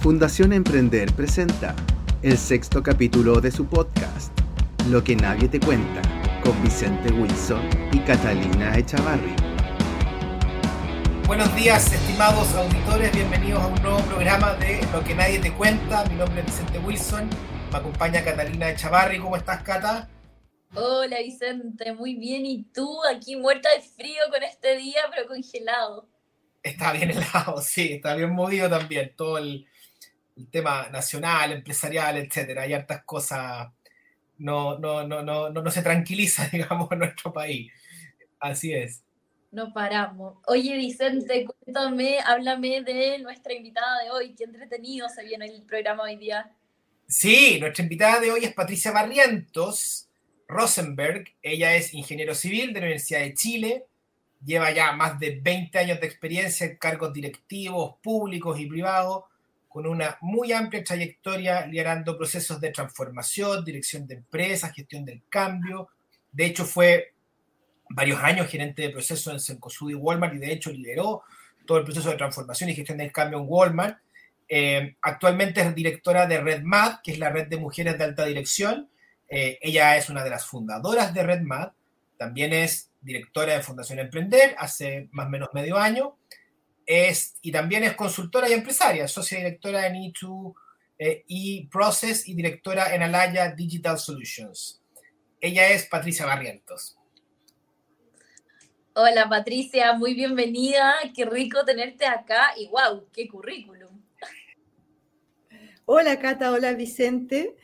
Fundación Emprender presenta el sexto capítulo de su podcast, Lo que nadie te cuenta, con Vicente Wilson y Catalina Echavarri. Buenos días, estimados auditores, bienvenidos a un nuevo programa de Lo que nadie te cuenta. Mi nombre es Vicente Wilson, me acompaña Catalina Echavarri. ¿Cómo estás, Cata? Hola Vicente, muy bien. ¿Y tú? Aquí muerta de frío con este día, pero congelado. Está bien helado, sí, está bien movido también. Todo el, el tema nacional, empresarial, etcétera. Hay hartas cosas, no, no, no, no, no, se tranquiliza, digamos, en nuestro país. Así es. No paramos. Oye, Vicente, cuéntame, háblame de nuestra invitada de hoy. Qué entretenido se viene el programa hoy día. Sí, nuestra invitada de hoy es Patricia Barrientos Rosenberg. Ella es ingeniero civil de la Universidad de Chile. Lleva ya más de 20 años de experiencia en cargos directivos públicos y privados con una muy amplia trayectoria liderando procesos de transformación, dirección de empresas, gestión del cambio. De hecho, fue varios años gerente de procesos en Cencosud y Walmart y de hecho lideró todo el proceso de transformación y gestión del cambio en Walmart. Eh, actualmente es directora de RedMad, que es la red de mujeres de alta dirección. Eh, ella es una de las fundadoras de RedMad. También es directora de Fundación Emprender hace más o menos medio año y también es consultora y empresaria, socia directora en E2 eh, E-Process y directora en Alaya Digital Solutions. Ella es Patricia Barrientos. Hola Patricia, muy bienvenida, qué rico tenerte acá y wow, qué currículum. Hola Cata, hola Vicente.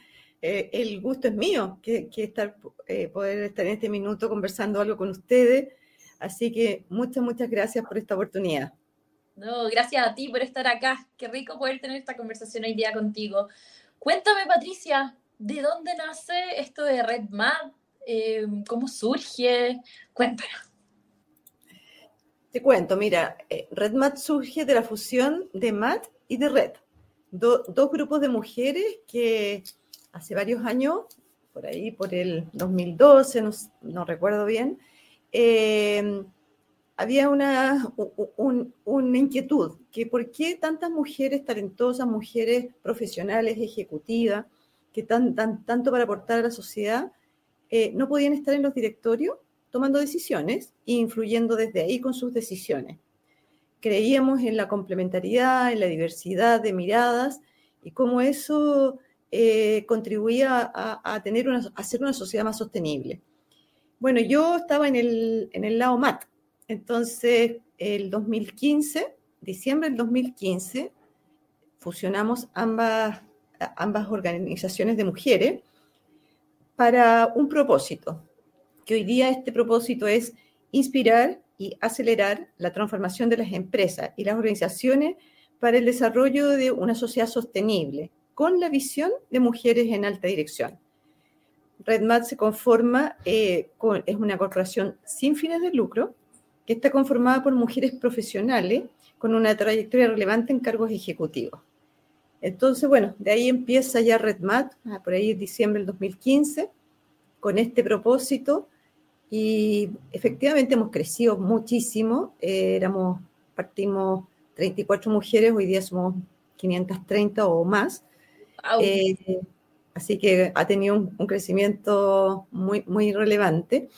Eh, el gusto es mío que, estar, eh, poder estar en este minuto conversando algo con ustedes. Así que muchas, muchas gracias por esta oportunidad. No, gracias a ti por estar acá. Qué rico poder tener esta conversación hoy día contigo. Cuéntame, Patricia, ¿de dónde nace esto de RedMad? Eh, ¿Cómo surge? Cuéntanos. Te cuento, mira, eh, RedMad surge de la fusión de MAT y de Red. dos grupos de mujeres que hace varios años, por ahí, por el 2012, no, recuerdo bien, eh, había una, una inquietud, que por qué tantas mujeres talentosas, mujeres profesionales, ejecutivas, que tan, tan, tanto para aportar a la sociedad, eh, no podían estar en los directorios tomando decisiones e influyendo desde ahí con sus decisiones. Creíamos en la complementariedad, en la diversidad de miradas y cómo eso eh, contribuía a, tener una, a hacer una sociedad más sostenible. Bueno, yo estaba en el, en el lado MAT, entonces, el 2015, diciembre del 2015, fusionamos ambas, organizaciones de mujeres para un propósito, que hoy día este propósito es inspirar y acelerar la transformación de las empresas y las organizaciones para el desarrollo de una sociedad sostenible, con la visión de mujeres en alta dirección. RedMat se conforma, eh, es una corporación sin fines de lucro, que está conformada por mujeres profesionales con una trayectoria relevante en cargos ejecutivos. Entonces, bueno, de ahí empieza ya RedMat, ah, por ahí en diciembre del 2015, con este propósito y efectivamente hemos crecido muchísimo. Eh, éramos, partimos 34 mujeres, hoy día somos 530 o más. Eh, así que ha tenido un, un, crecimiento muy, muy relevante.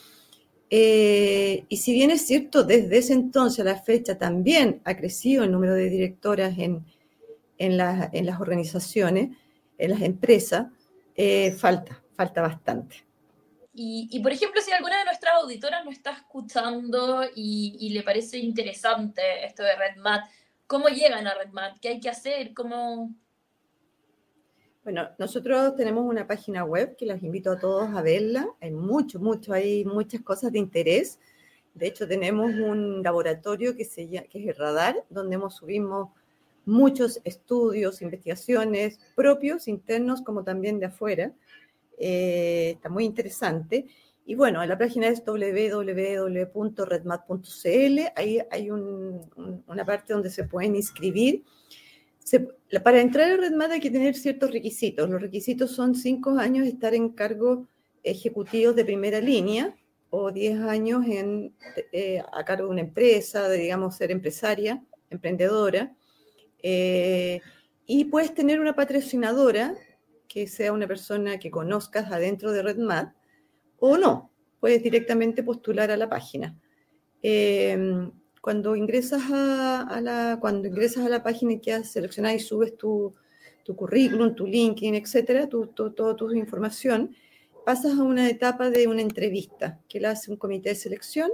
Eh, y si bien es cierto, desde ese entonces a la fecha también ha crecido el número de directoras en, en, las organizaciones, en las empresas, eh, falta, falta bastante. Y, por ejemplo, si alguna de nuestras auditoras nos está escuchando y, y le parece interesante esto de RedMat, ¿cómo llegan a RedMat? ¿Qué hay que hacer? ¿Cómo, bueno, nosotros tenemos una página web que los invito a todos a verla. Hay mucho, mucho, hay muchas cosas de interés. De hecho, tenemos un laboratorio que, se que es el Radar, donde hemos subimos muchos estudios, investigaciones propios, internos, como también de afuera. Eh, está muy interesante. Y bueno, la página es www.redmat.cl. Ahí hay una parte donde se pueden inscribir para entrar a RedMat hay que tener ciertos requisitos. Los requisitos son cinco años de estar en cargos ejecutivos de primera línea o diez años en, eh, a cargo de una empresa, de, digamos, ser empresaria, emprendedora. Eh, y puedes tener una patrocinadora que sea una persona que conozcas adentro de RedMat o no, puedes directamente postular a la página. Em, cuando ingresas a, la, cuando ingresas a la página y quedas seleccionada y subes tu, tu currículum, tu LinkedIn, etcétera, tu, toda tu información, pasas a una etapa de una entrevista que la hace un comité de selección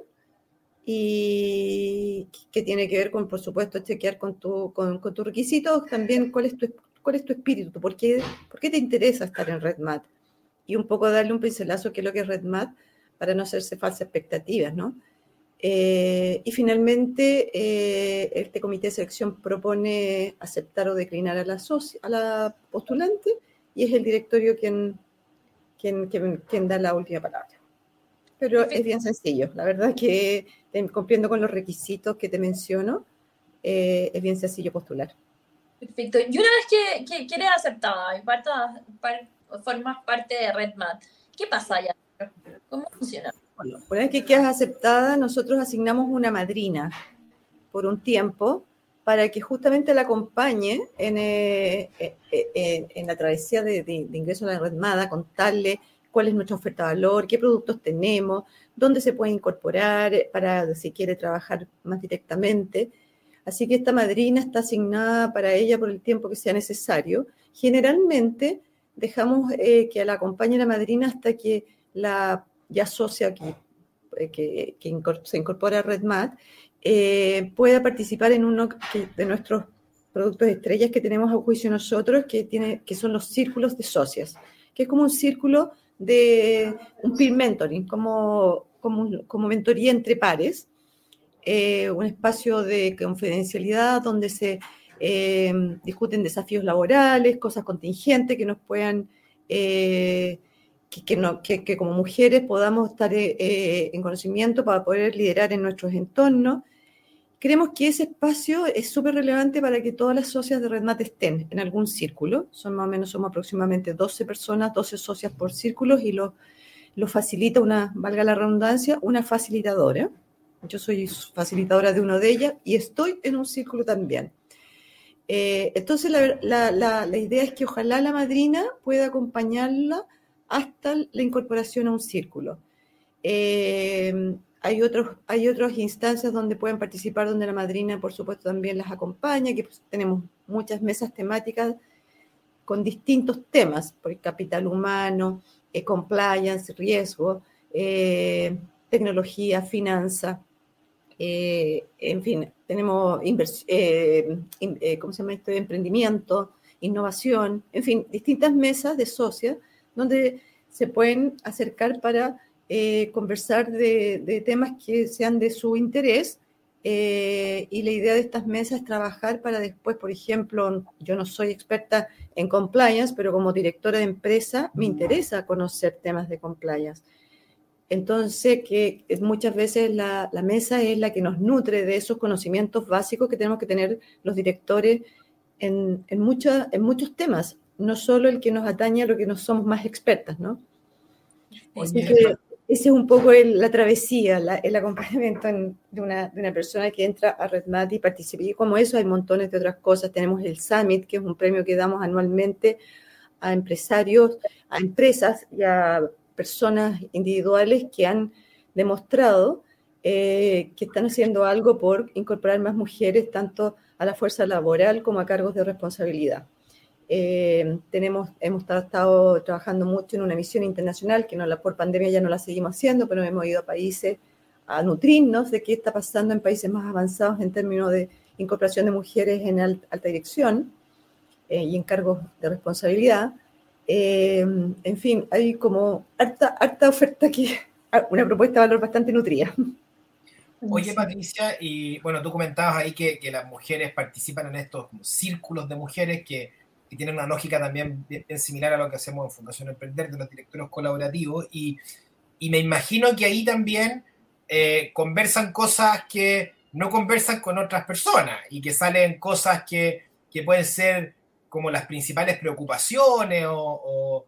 y que tiene que ver con, por supuesto, chequear con, tu, con, tus requisitos, también cuál es tu, cuál es tu espíritu, por qué, por qué te interesa estar en RedMat y un poco darle un pincelazo qué es lo que es RedMat para no hacerse falsas expectativas, ¿no? Eh, y finalmente, eh, este comité de selección propone aceptar o declinar a la, a la postulante y es el directorio quien, quien, quien, da la última palabra. Pero es bien sencillo, la verdad que cumpliendo con los requisitos que te menciono, eh, es bien sencillo postular. Perfecto. Y una vez que, que, eres aceptada y formas parte de RedMat, ¿qué pasa allá? ¿Cómo funciona? Bueno, una vez que quedas aceptada, nosotros asignamos una madrina por un tiempo para que justamente la acompañe en, eh, eh, en la travesía de, de, ingreso a la RedMat, contarle cuál es nuestra oferta de valor, qué productos tenemos, dónde se puede incorporar para si quiere trabajar más directamente. Así que esta madrina está asignada para ella por el tiempo que sea necesario. Generalmente dejamos eh, que la acompañe la madrina hasta que la ya socia que, eh, que, se incorpora a RedMat eh, pueda participar en uno de nuestros productos estrellas que tenemos a juicio nosotros, que, tiene, que son los círculos de socias, que es como un círculo de un peer mentoring, como, como, como mentoría entre pares, eh, un espacio de confidencialidad donde se eh, discuten desafíos laborales, cosas contingentes que nos puedan, eh, que, no, que, que, como mujeres podamos estar en conocimiento para poder liderar en nuestros entornos. Creemos que ese espacio es súper relevante para que todas las socias de RedMat estén en algún círculo. Son más o menos, somos aproximadamente 12 personas, 12 socias por círculos y lo, lo facilita una, valga la redundancia, una facilitadora. Yo soy facilitadora de uno de ellas y estoy en un círculo también. Eh, entonces, la, la, la, idea es que ojalá la madrina pueda acompañarla hasta la incorporación a un círculo. Eh, hay, otros, hay otras instancias donde pueden participar, donde la madrina, por supuesto, también las acompaña, que pues, tenemos muchas mesas temáticas con distintos temas, por capital humano, eh, compliance, riesgo, eh, tecnología, finanza, eh, en fin, tenemos ¿cómo se llama esto? emprendimiento, innovación, en fin, distintas mesas de socias donde se pueden acercar para eh, conversar de, temas que sean de su interés. Eh, y la idea de estas mesas es trabajar para después, por ejemplo, yo no soy experta en compliance, pero como directora de empresa me interesa conocer temas de compliance. Entonces, que muchas veces la, mesa es la que nos nutre de esos conocimientos básicos que tenemos que tener los directores en, muchos temas, no solo el que nos atañe a lo que nos somos más expertas, ¿no? ese es un poco la travesía, el acompañamiento de, una, persona que entra a RedMat y participa. Y como eso hay montones de otras cosas. Tenemos el Summit, que es un premio que damos anualmente a empresarios, a empresas y a personas individuales que han demostrado eh, que están haciendo algo por incorporar más mujeres tanto a la fuerza laboral como a cargos de responsabilidad. Eh, tenemos, hemos estado trabajando mucho en una misión internacional que no la, por pandemia ya no la seguimos haciendo, pero hemos ido a países a nutrirnos de qué está pasando en países más avanzados en términos de incorporación de mujeres en alta dirección eh, y en cargos de responsabilidad. Eh, en fin, hay como harta, harta oferta aquí, una propuesta de valor bastante nutrida. Oye, Patricia, y bueno, tú comentabas ahí que, que las mujeres participan en estos círculos de mujeres que y tiene una lógica también bien, similar a lo que hacemos en Fundación Emprender de los directores colaborativos. Y, y me imagino que ahí también eh, conversan cosas que no conversan con otras personas y que salen cosas que, que pueden ser como las principales preocupaciones o,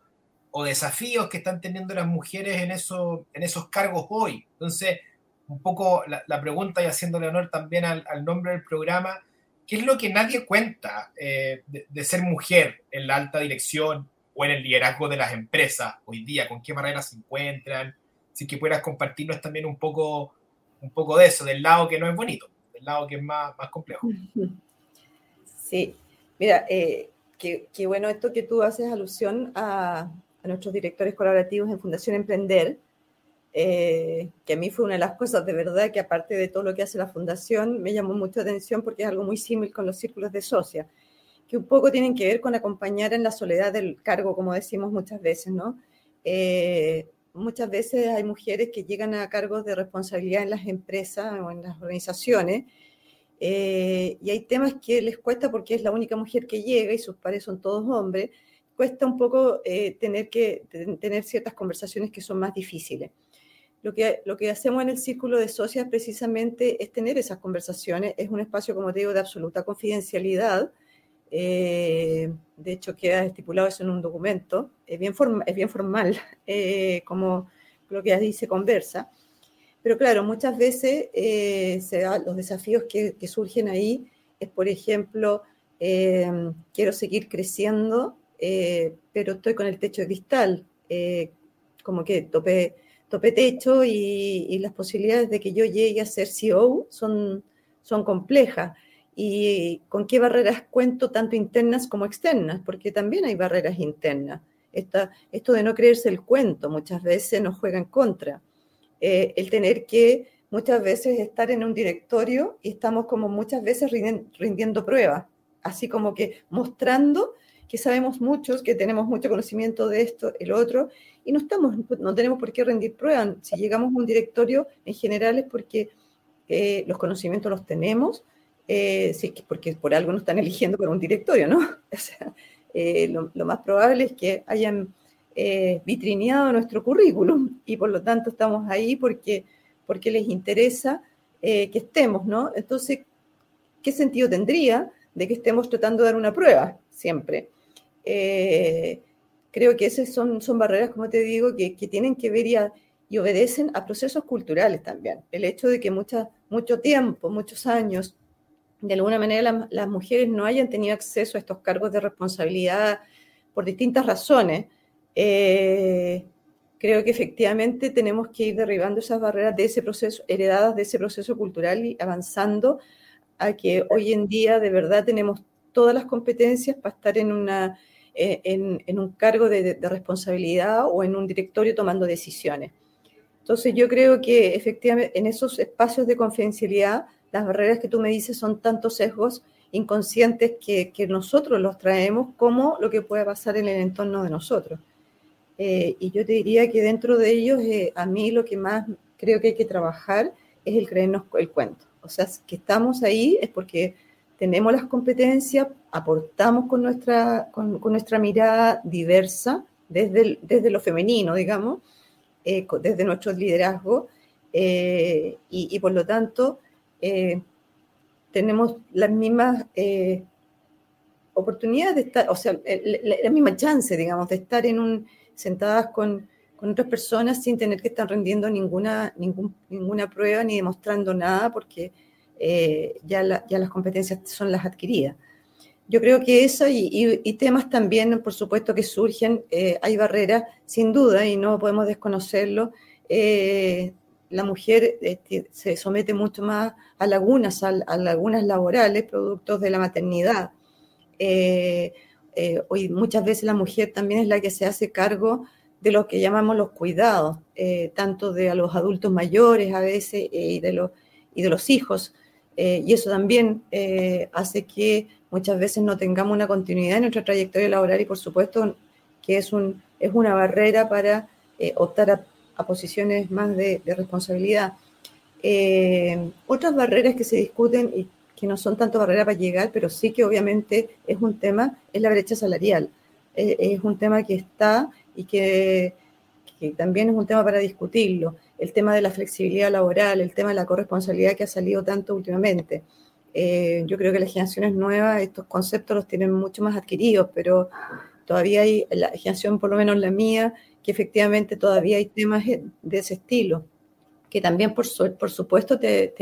o, desafíos que están teniendo las mujeres en, eso, en esos cargos hoy. Entonces, un poco la, pregunta y haciéndole honor también al nombre del programa, ¿qué es lo que nadie cuenta eh, de, ser mujer en la alta dirección o en el liderazgo de las empresas hoy día? ¿Con qué barreras se encuentran? Si que puedas compartirnos también un poco, un poco de eso, del lado que no es bonito, del lado que es más, más complejo. Sí, mira, eh, qué, bueno esto que tú haces alusión a, a nuestros directores colaborativos en Fundación Emprender, eh, que a mí fue una de las cosas de verdad que aparte de todo lo que hace la fundación, me llamó mucho atención porque es algo muy similar con los círculos de socia, que un poco tienen que ver con acompañar en la soledad del cargo, como decimos muchas veces, ¿no? Eh, muchas veces hay mujeres que llegan a cargos de responsabilidad en las empresas o en las organizaciones eh, y hay temas que les cuesta porque es la única mujer que llega y sus pares son todos hombres, cuesta un poco tener que tener ciertas conversaciones que son más difíciles. Lo que, lo que hacemos en el círculo de socias precisamente es tener esas conversaciones. Es un espacio, como te digo, de absoluta confidencialidad. Eh, de hecho, queda estipulado eso en un documento. Es bien, es bien formal, eh, como lo que se conversa. Pero claro, muchas veces eh, se los desafíos que, que, surgen ahí es, por ejemplo, quiero seguir creciendo, pero estoy con el techo de cristal, como que tope tope techo y, y, las posibilidades de que yo llegue a ser CEO son, son complejas. ¿Y con qué barreras cuento, tanto internas como externas? Porque también hay barreras internas. Esta, esto de no creerse el cuento muchas veces nos juega en contra. Eh, el tener que muchas veces estar en un directorio y estamos como muchas veces rindiendo pruebas, así como que mostrando que sabemos muchos, que tenemos mucho conocimiento de esto, el otro, y no, estamos, no tenemos por qué rendir pruebas. Si llegamos a un directorio, en general es porque eh, los conocimientos los tenemos, eh, sí, porque por algo nos están eligiendo para un directorio, ¿no? O sea, eh, lo, lo, más probable es que hayan vitrineado nuestro currículum y por lo tanto estamos ahí porque, porque les interesa que estemos, ¿no? Entonces, ¿qué sentido tendría de que estemos tratando de dar una prueba siempre? Eh, creo que esas son, son barreras, como te digo, que, que tienen que ver y, y, obedecen a procesos culturales también. El hecho de que mucha, mucho tiempo, muchos años, de alguna manera las mujeres no hayan tenido acceso a estos cargos de responsabilidad por distintas razones, eh, creo que efectivamente tenemos que ir derribando esas barreras de ese proceso, heredadas de ese proceso cultural y avanzando a que hoy en día de verdad tenemos todas las competencias para estar en una eh, en, un cargo de, responsabilidad o en un directorio tomando decisiones. Entonces yo creo que efectivamente en esos espacios de confidencialidad, las barreras que tú me dices son tantos sesgos inconscientes que, nosotros los traemos como lo que puede pasar en el entorno de nosotros. Eh, y yo te diría que dentro de ellos, eh, a mí lo que más creo que hay que trabajar es el creernos el cuento. O sea, que estamos ahí es porque tenemos las competencias, aportamos con nuestra, con, nuestra mirada diversa desde, desde lo femenino, digamos, eh, desde nuestro liderazgo, eh, y, por lo tanto eh, tenemos las mismas oportunidades de estar, o sea, la, misma chance, digamos, de estar en un, sentadas con, con otras personas sin tener que estar rendiendo ninguna, ningún, ninguna prueba ni demostrando nada, porque eh, ya, ya las competencias son las adquiridas. Yo creo que eso y, temas también, por supuesto, que surgen, eh, hay barreras, sin duda, y no podemos desconocerlo. Eh, la mujer se somete mucho más a lagunas, a, lagunas laborales, productos de la maternidad. hoy muchas veces la mujer también es la que se hace cargo de lo que llamamos los cuidados, tanto de a los adultos mayores a veces y, de los, y de los hijos. Eh, y eso también eh, hace que muchas veces no tengamos una continuidad en nuestra trayectoria laboral y por supuesto que es, un, es una barrera para eh, optar a, posiciones más de, responsabilidad. otras barreras que se discuten y que no son tanto barreras para llegar, pero sí que obviamente es un tema, es la brecha salarial. es un tema que está y que, que también es un tema para discutirlo el tema de la flexibilidad laboral, el tema de la corresponsabilidad que ha salido tanto últimamente. Eh, yo creo que las generaciones nuevas estos conceptos los tienen mucho más adquiridos, pero todavía hay, la generación, por lo menos la mía, que efectivamente todavía hay temas de ese estilo, que también por, por supuesto te,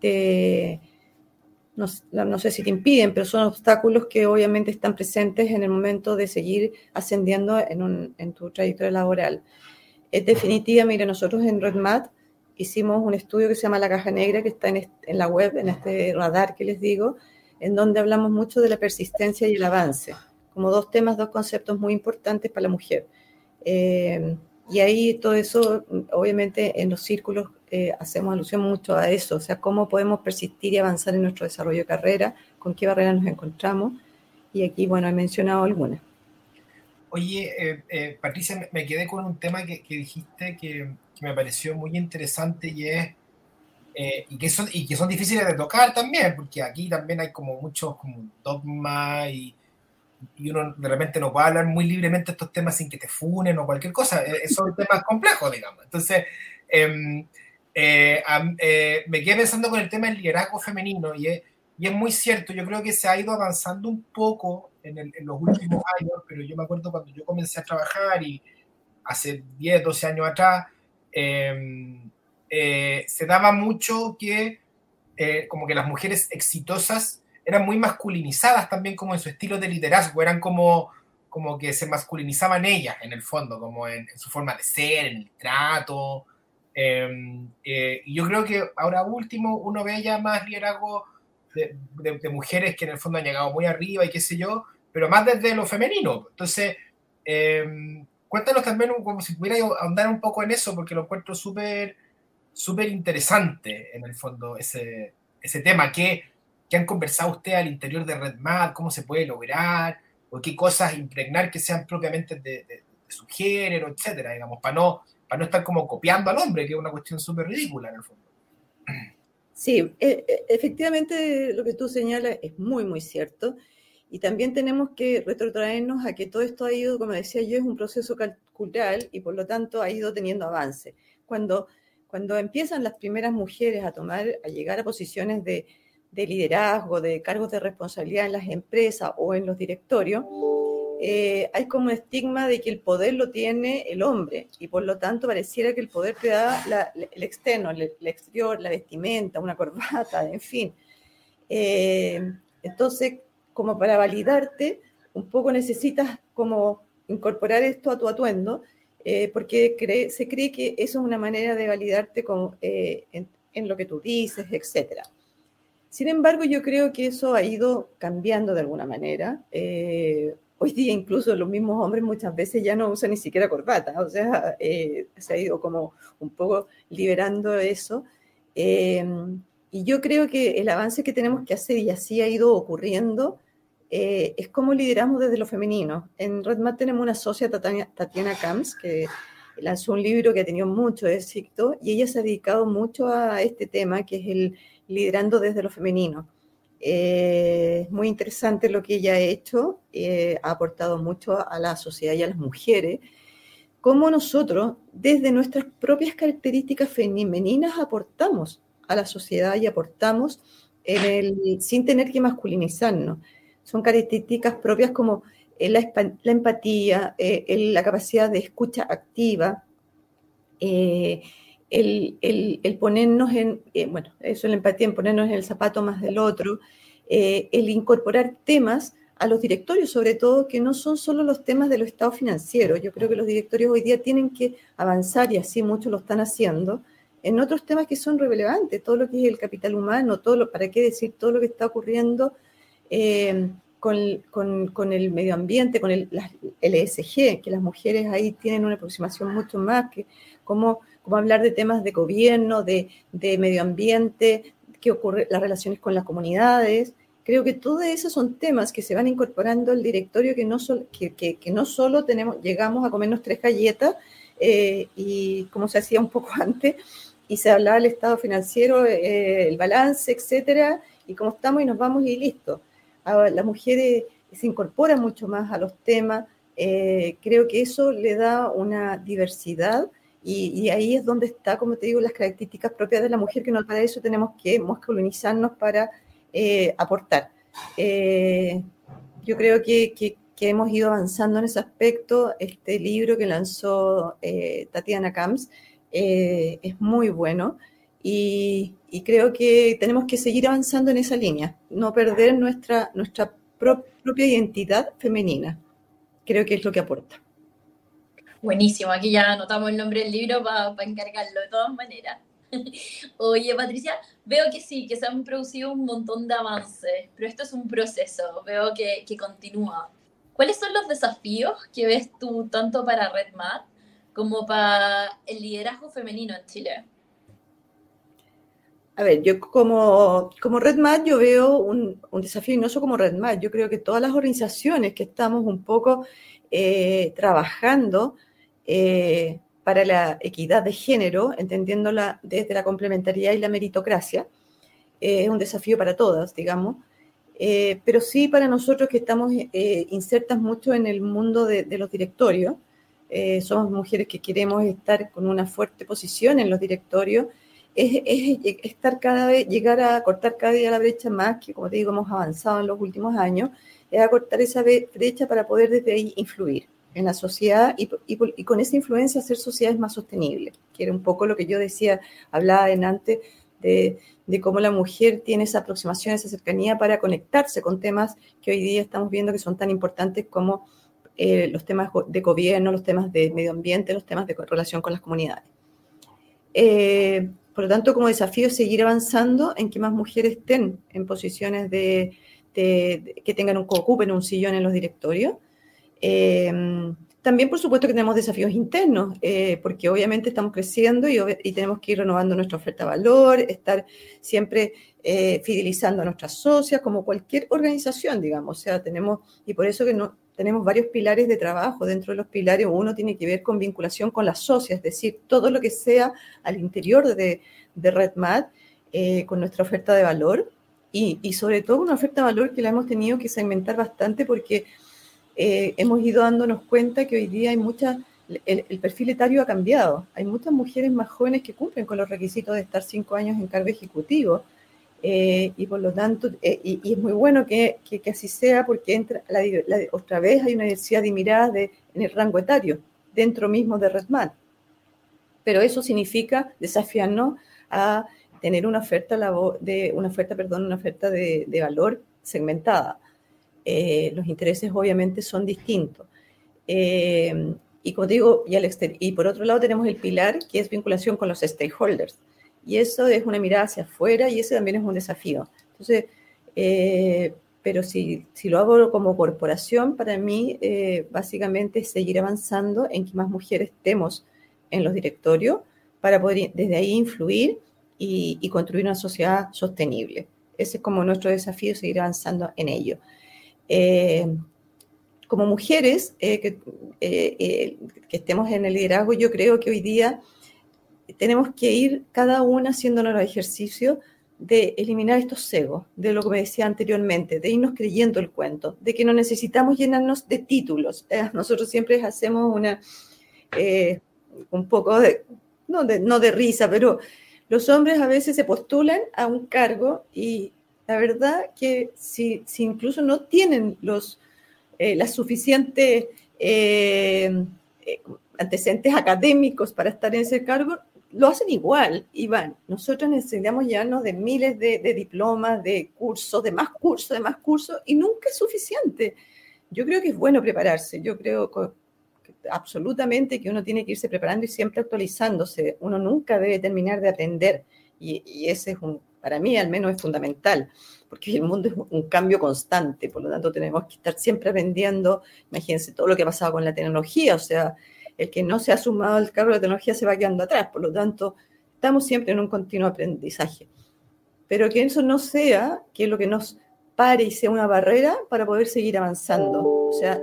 te, no, sé si te impiden, pero son obstáculos que obviamente están presentes en el momento de seguir ascendiendo en, tu trayectoria laboral. Es definitiva, mira, nosotros en RedMat hicimos un estudio que se llama La Caja Negra, que está en, en la web, en este radar que les digo, en donde hablamos mucho de la persistencia y el avance, como dos temas, dos conceptos muy importantes para la mujer. Eh, y ahí todo eso, obviamente, en los círculos eh, hacemos alusión mucho a eso, o sea, cómo podemos persistir y avanzar en nuestro desarrollo de carrera, con qué barreras nos encontramos. Y aquí, bueno, he mencionado algunas. Oye, eh, eh, Patricia, me quedé con un tema que, dijiste que, me pareció muy interesante y es, y, que son, y que son difíciles de tocar también, porque aquí también hay como muchos como dogmas y, y uno de repente no puede hablar muy libremente estos temas sin que te funen o cualquier cosa. Son temas complejos, digamos. Entonces, em, eh, eh, me quedé pensando con el tema del liderazgo femenino y es, y es, muy cierto, yo creo que se ha ido avanzando un poco en, los últimos años, pero yo me acuerdo cuando yo comencé a trabajar y hace 10, 12 años atrás, em, eh, se daba mucho que como que las mujeres exitosas eran muy masculinizadas también como en su estilo de liderazgo, eran como, como que se masculinizaban ellas en el fondo, como en, en su forma de ser, en el trato, Em, eh, y yo creo que ahora último uno ve ya más liderazgo de, de, mujeres que en el fondo han llegado muy arriba y qué sé yo, pero más desde lo femenino. Entonces, em, cuéntanos también como si pudiera ahondar un poco en eso, porque lo encuentro súper súper interesante en el fondo ese, ese tema. ¿Qué, ¿Qué han conversado ustedes al interior de RedMat? ¿Cómo se puede lograr? ¿O qué cosas impregnar que sean propiamente de, de su género, etcétera, digamos, para no para no estar como copiando al hombre, que es una cuestión súper ridícula en el fondo. Sí, e, e, efectivamente lo que tú señalas es muy, muy cierto. Y también tenemos que retrotraernos a que todo esto ha ido, como decía yo, es un proceso cultural y por lo tanto ha ido teniendo avance. Cuando, cuando empiezan las primeras mujeres a tomar, a llegar a posiciones de, de liderazgo, de cargos de responsabilidad en las empresas o en los directorios, eh, hay como estigma de que el poder lo tiene el hombre y por lo tanto pareciera que el poder te da el externo, el, exterior, la vestimenta, una corbata, en fin. Eh, entonces, como para validarte, un poco necesitas como incorporar esto a tu atuendo, eh, porque se cree que eso es una manera de validarte con, en, en, lo que tú dices, etc. Sin embargo, yo creo que eso ha ido cambiando de alguna manera hoy día incluso los mismos hombres muchas veces ya no usan ni siquiera corbata, o sea, eh, se ha ido como un poco liberando eso. Eh, y yo creo que el avance que tenemos que hacer, y así ha ido ocurriendo, eh, es cómo lideramos desde lo femenino. En RedMat tenemos una socia, Tatiana Camps, que lanzó un libro que ha tenido mucho éxito y ella se ha dedicado mucho a este tema, que es el liderando desde lo femenino. Eh, es muy interesante lo que ella ha hecho, eh, ha aportado mucho a la sociedad y a las mujeres. Cómo nosotros, desde nuestras propias características femeninas, aportamos a la sociedad y aportamos en el, sin tener que masculinizarnos. Son características propias como eh, la, empatía, la capacidad de escucha activa, el, el, ponernos en, eh, bueno, eso la empatía, en ponernos en el zapato más del otro, eh, el incorporar temas a los directorios, sobre todo que no son solo los temas de los estados financieros. Yo creo que los directorios hoy día tienen que avanzar, y así muchos lo están haciendo, en otros temas que son relevantes, todo lo que es el capital humano, todo lo, para qué decir, todo lo que está ocurriendo eh, con, con, con, el medio ambiente, con el, el ESG, que las mujeres ahí tienen una aproximación mucho más, que cómo como hablar de temas de gobierno, de, medio ambiente, qué ocurre, las relaciones con las comunidades. Creo que todos esos son temas que se van incorporando al directorio que no, que, no solo tenemos, llegamos a comernos tres galletas eh, y como se hacía un poco antes, y se hablaba del estado financiero, eh, el balance, etcétera, y cómo estamos y nos vamos y listo. Ahora, las mujeres se incorporan mucho más a los temas, eh, creo que eso le da una diversidad y, ahí es donde está, como te digo, las características propias de la mujer, que no para eso tenemos que masculinizarnos para eh, aportar. Eh, yo creo que, hemos ido avanzando en ese aspecto. Este libro que lanzó eh, Tatiana Camps es muy bueno. y, creo que tenemos que seguir avanzando en esa línea, no perder nuestra, nuestra propia identidad femenina. Creo que es lo que aporta. Buenísimo, aquí ya anotamos el nombre del libro para encargarlo de todas maneras. Oye, Patricia, veo que sí, que se han producido un montón de avances, pero esto es un proceso, veo que, que continúa. ¿Cuáles son los desafíos que ves tú tanto para RedMat como para el liderazgo femenino en Chile? A ver, yo como, como RedMat yo veo un, un desafío, y no solo como RedMat, yo creo que todas las organizaciones que estamos un poco eh, trabajando eh, para la equidad de género, entendiéndola desde la complementariedad y la meritocracia, eh, es un desafío para todas, digamos, pero sí para nosotros que estamos insertas mucho en el mundo de, los directorios, somos mujeres que queremos estar con una fuerte posición en los directorios, es, es, estar cada vez, llegar a cortar cada día la brecha más, que como te digo, hemos avanzado en los últimos años, es acortar esa brecha para poder desde ahí influir en la sociedad y, con esa influencia hacer sociedades más sostenibles, que era un poco lo que yo decía, hablaba en antes de, cómo la mujer tiene esa aproximación, esa cercanía para conectarse con temas que hoy día estamos viendo que son tan importantes como eh, los temas de gobierno, los temas de medio ambiente, los temas de relación con las comunidades. Eh, por lo tanto, como desafío es seguir avanzando en que más mujeres estén en posiciones de, que tengan un, que ocupen un sillón en los directorios. Eh, también, por supuesto, que tenemos desafíos internos, eh, porque obviamente estamos creciendo y, tenemos que ir renovando nuestra oferta de valor, estar siempre eh, fidelizando a nuestras socias, como cualquier organización, digamos. O sea, tenemos, y por eso que no, tenemos varios pilares de trabajo. Dentro de los pilares, uno tiene que ver con vinculación con las socias, es decir, todo lo que sea al interior de, de RedMat, con nuestra oferta de valor y, sobre todo una oferta de valor que la hemos tenido que segmentar bastante porque eh, hemos ido dándonos cuenta que hoy día hay muchas, el, perfil etario ha cambiado. Hay muchas mujeres más jóvenes que cumplen con los requisitos de estar cinco años en cargo ejecutivo. Eh, y por lo tanto, eh, y, es muy bueno que, que, así sea porque entra la, otra vez hay una diversidad de miradas de, en el rango etario, dentro mismo de Redman. Pero eso significa desafiarnos a tener una oferta, de, una oferta, perdón, una oferta de, valor segmentada. Eh, los intereses obviamente son distintos. Eh, y como digo, y, al y por otro lado tenemos el pilar que es vinculación con los stakeholders. Y eso es una mirada hacia afuera y ese también es un desafío. Entonces, eh, pero si, si, lo hago como corporación, para mí básicamente es seguir avanzando en que más mujeres estemos en los directorios para poder desde ahí influir y, construir una sociedad sostenible. Ese es como nuestro desafío, seguir avanzando en ello. Eh, como mujeres eh, que, eh, que, estemos en el liderazgo, yo creo que hoy día tenemos que ir cada una haciendo el ejercicio de eliminar estos cegos, de lo que me decía anteriormente, de irnos creyendo el cuento, de que no necesitamos llenarnos de títulos. nosotros siempre hacemos una, un poco de no, de, no de risa, pero los hombres a veces se postulan a un cargo y la verdad que si, si incluso no tienen los, eh, las suficientes eh, eh, antecedentes académicos para estar en ese cargo, lo hacen igual y van. Nosotros necesitamos llenarnos de miles de, de, diplomas, de cursos, de más cursos, de más cursos, y nunca es suficiente. Yo creo que es bueno prepararse. Yo creo absolutamente que uno tiene que irse preparando y siempre actualizándose. Uno nunca debe terminar de aprender y, ese es un, para mí al menos es fundamental, porque el mundo es un cambio constante, por lo tanto tenemos que estar siempre aprendiendo. Imagínense todo lo que ha pasado con la tecnología, o sea, el que no se ha sumado al carro de tecnología se va quedando atrás, por lo tanto estamos siempre en un continuo aprendizaje. Pero que eso no sea que lo que nos pare y sea una barrera para poder seguir avanzando. O sea,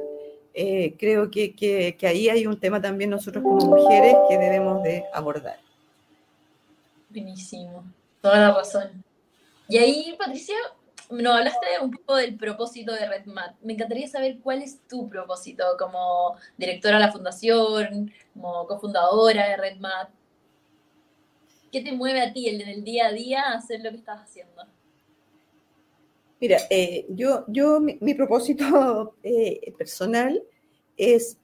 eh, creo que, que, ahí hay un tema también nosotros como mujeres que debemos de abordar. Buenísimo, toda la razón. Y ahí, Patricia, nos hablaste un poco del propósito de RedMat. Me encantaría saber cuál es tu propósito como directora de la fundación, como cofundadora de RedMat. ¿Qué te mueve a ti en el día a día a hacer lo que estás haciendo? Mira, eh, yo, yo mi, propósito eh, personal es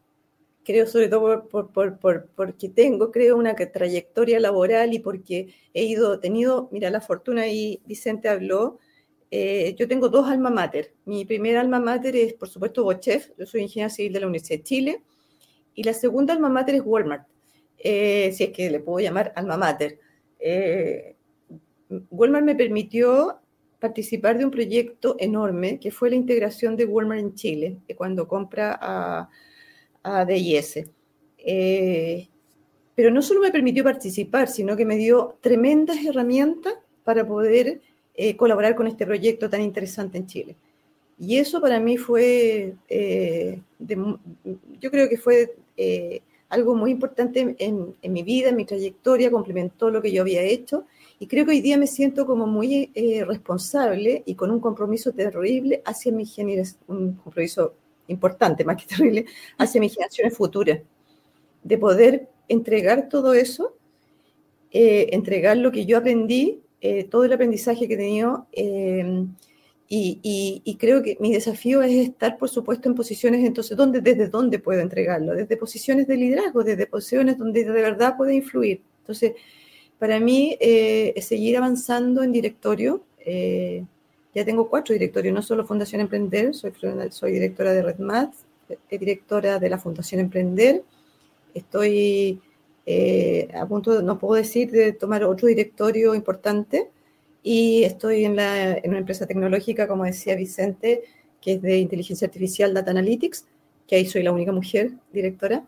creo sobre todo por, por, por, porque tengo, creo, una trayectoria laboral y porque he ido, tenido, mira, la fortuna y Vicente habló, eh, yo tengo dos alma mater. Mi primer alma mater es, por supuesto, Bochef, yo soy ingeniera civil de la Universidad de Chile, y la segunda alma mater es Walmart, eh, si es que le puedo llamar alma mater. Eh, Walmart me permitió participar de un proyecto enorme que fue la integración de Walmart en Chile, cuando compra a a DIS. Eh, pero no solo me permitió participar, sino que me dio tremendas herramientas para poder eh, colaborar con este proyecto tan interesante en Chile. Y eso para mí fue, eh, yo creo que fue algo muy importante en, en, mi vida, en mi trayectoria, complementó lo que yo había hecho. Y creo que hoy día me siento como muy responsable y con un compromiso terrible hacia mi generación, un compromiso importante, más que terrible, hacia mis generaciones futuras, de poder entregar todo eso, eh, entregar lo que yo aprendí, eh, todo el aprendizaje que he tenido, eh, y, creo que mi desafío es estar, por supuesto, en posiciones, entonces, ¿dónde, ¿desde dónde puedo entregarlo? Desde posiciones de liderazgo, desde posiciones donde de verdad puede influir. Entonces, para mí, seguir avanzando en directorio, ya tengo cuatro directorios, no solo Fundación Emprender, soy, soy directora de RedMath, eh, directora de la Fundación Emprender. Estoy eh, a punto, no puedo decir, de tomar otro directorio importante y estoy en, la, en una empresa tecnológica, como decía Vicente, que es de inteligencia artificial, Data Analytics, que ahí soy la única mujer directora.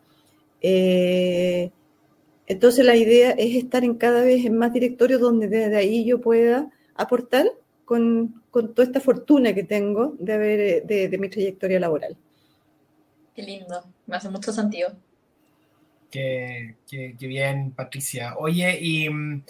Eh, entonces la idea es estar en cada vez en más directorios donde desde ahí yo pueda aportar con, con toda esta fortuna que tengo de, haber, de, mi trayectoria laboral. Qué lindo, me hace mucho sentido. Qué, qué, bien, Patricia. Oye, y mm,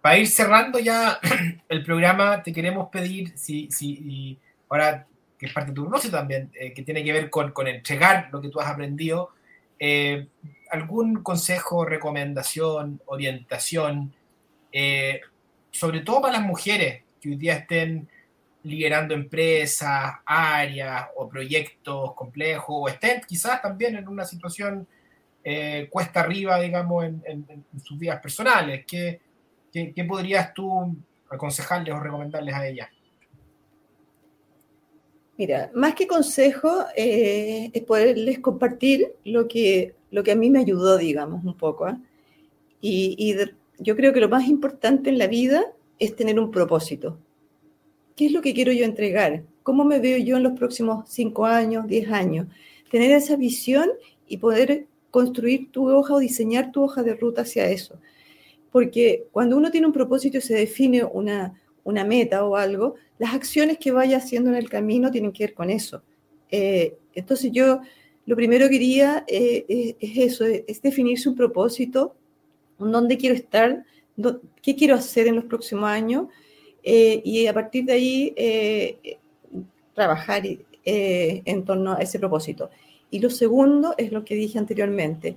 para ir cerrando ya el programa, te queremos pedir, si, si ahora que es parte de tu negocio también, eh, que tiene que ver con, con, entregar lo que tú has aprendido, eh, algún consejo, recomendación, orientación, eh, sobre todo para las mujeres que hoy día estén liderando empresas, áreas o proyectos complejos, o estén quizás también en una situación eh, cuesta arriba, digamos, en, sus vidas personales. ¿Qué, ¿Qué, podrías tú aconsejarles o recomendarles a ellas? Mira, más que consejo, eh, es poderles compartir lo que, lo que a mí me ayudó, digamos, un poco. ¿ah? Y, y yo creo que lo más importante en la vida es tener un propósito. ¿Qué es lo que quiero yo entregar? ¿Cómo me veo yo en los próximos cinco años, diez años? Tener esa visión y poder construir tu hoja o diseñar tu hoja de ruta hacia eso. Porque cuando uno tiene un propósito y se define una, una meta o algo, las acciones que vaya haciendo en el camino tienen que ver con eso. Eh, entonces yo lo primero que quería eh, es, eso, es definirse un propósito, dónde quiero estar, qué quiero hacer en los próximos años eh, y a partir de ahí eh, trabajar eh, en torno a ese propósito. Y lo segundo es lo que dije anteriormente,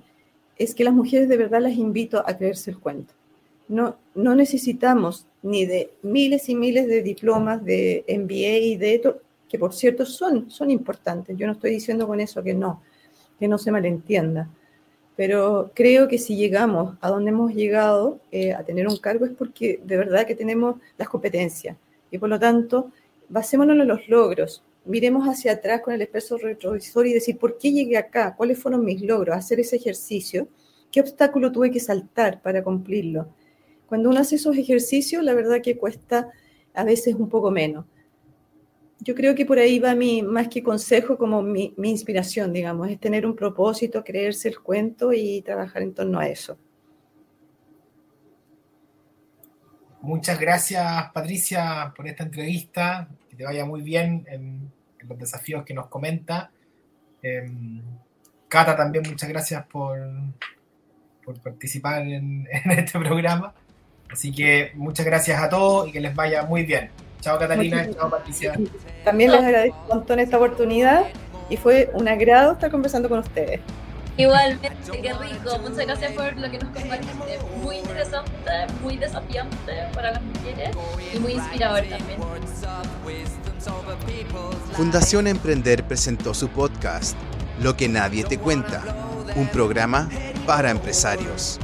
es que las mujeres de verdad las invito a creerse el cuento. No, no necesitamos ni de miles y miles de diplomas de MBA y de que por cierto son, son importantes. Yo no estoy diciendo con eso que no, que no se malentienda pero creo que si llegamos a donde hemos llegado eh, a tener un cargo es porque de verdad que tenemos las competencias. Y por lo tanto basémonos en los logros, miremos hacia atrás con el espejo retrovisor y decir por qué llegué acá, cuáles fueron mis logros, hacer ese ejercicio, qué obstáculo tuve que saltar para cumplirlo. Cuando uno hace esos ejercicios, la verdad que cuesta a veces un poco menos yo creo que por ahí va mi, más que consejo, como mi, inspiración, digamos, es tener un propósito, creerse el cuento y trabajar en torno a eso. Muchas gracias, Patricia, por esta entrevista. Que te vaya muy bien en, los desafíos que nos comenta. Em, Cata, también muchas gracias por, por participar en este programa. Así que muchas gracias a todos y que les vaya muy bien. Chao Catalina, chao Patricia. También les agradezco un montón esta oportunidad y fue un agrado estar conversando con ustedes. Igualmente, qué rico. Muchas gracias por lo que nos compartiste. Muy interesante, muy desafiante para las mujeres y muy inspirador también. Fundación Emprender presentó su podcast, Lo que nadie te cuenta un programa para empresarios.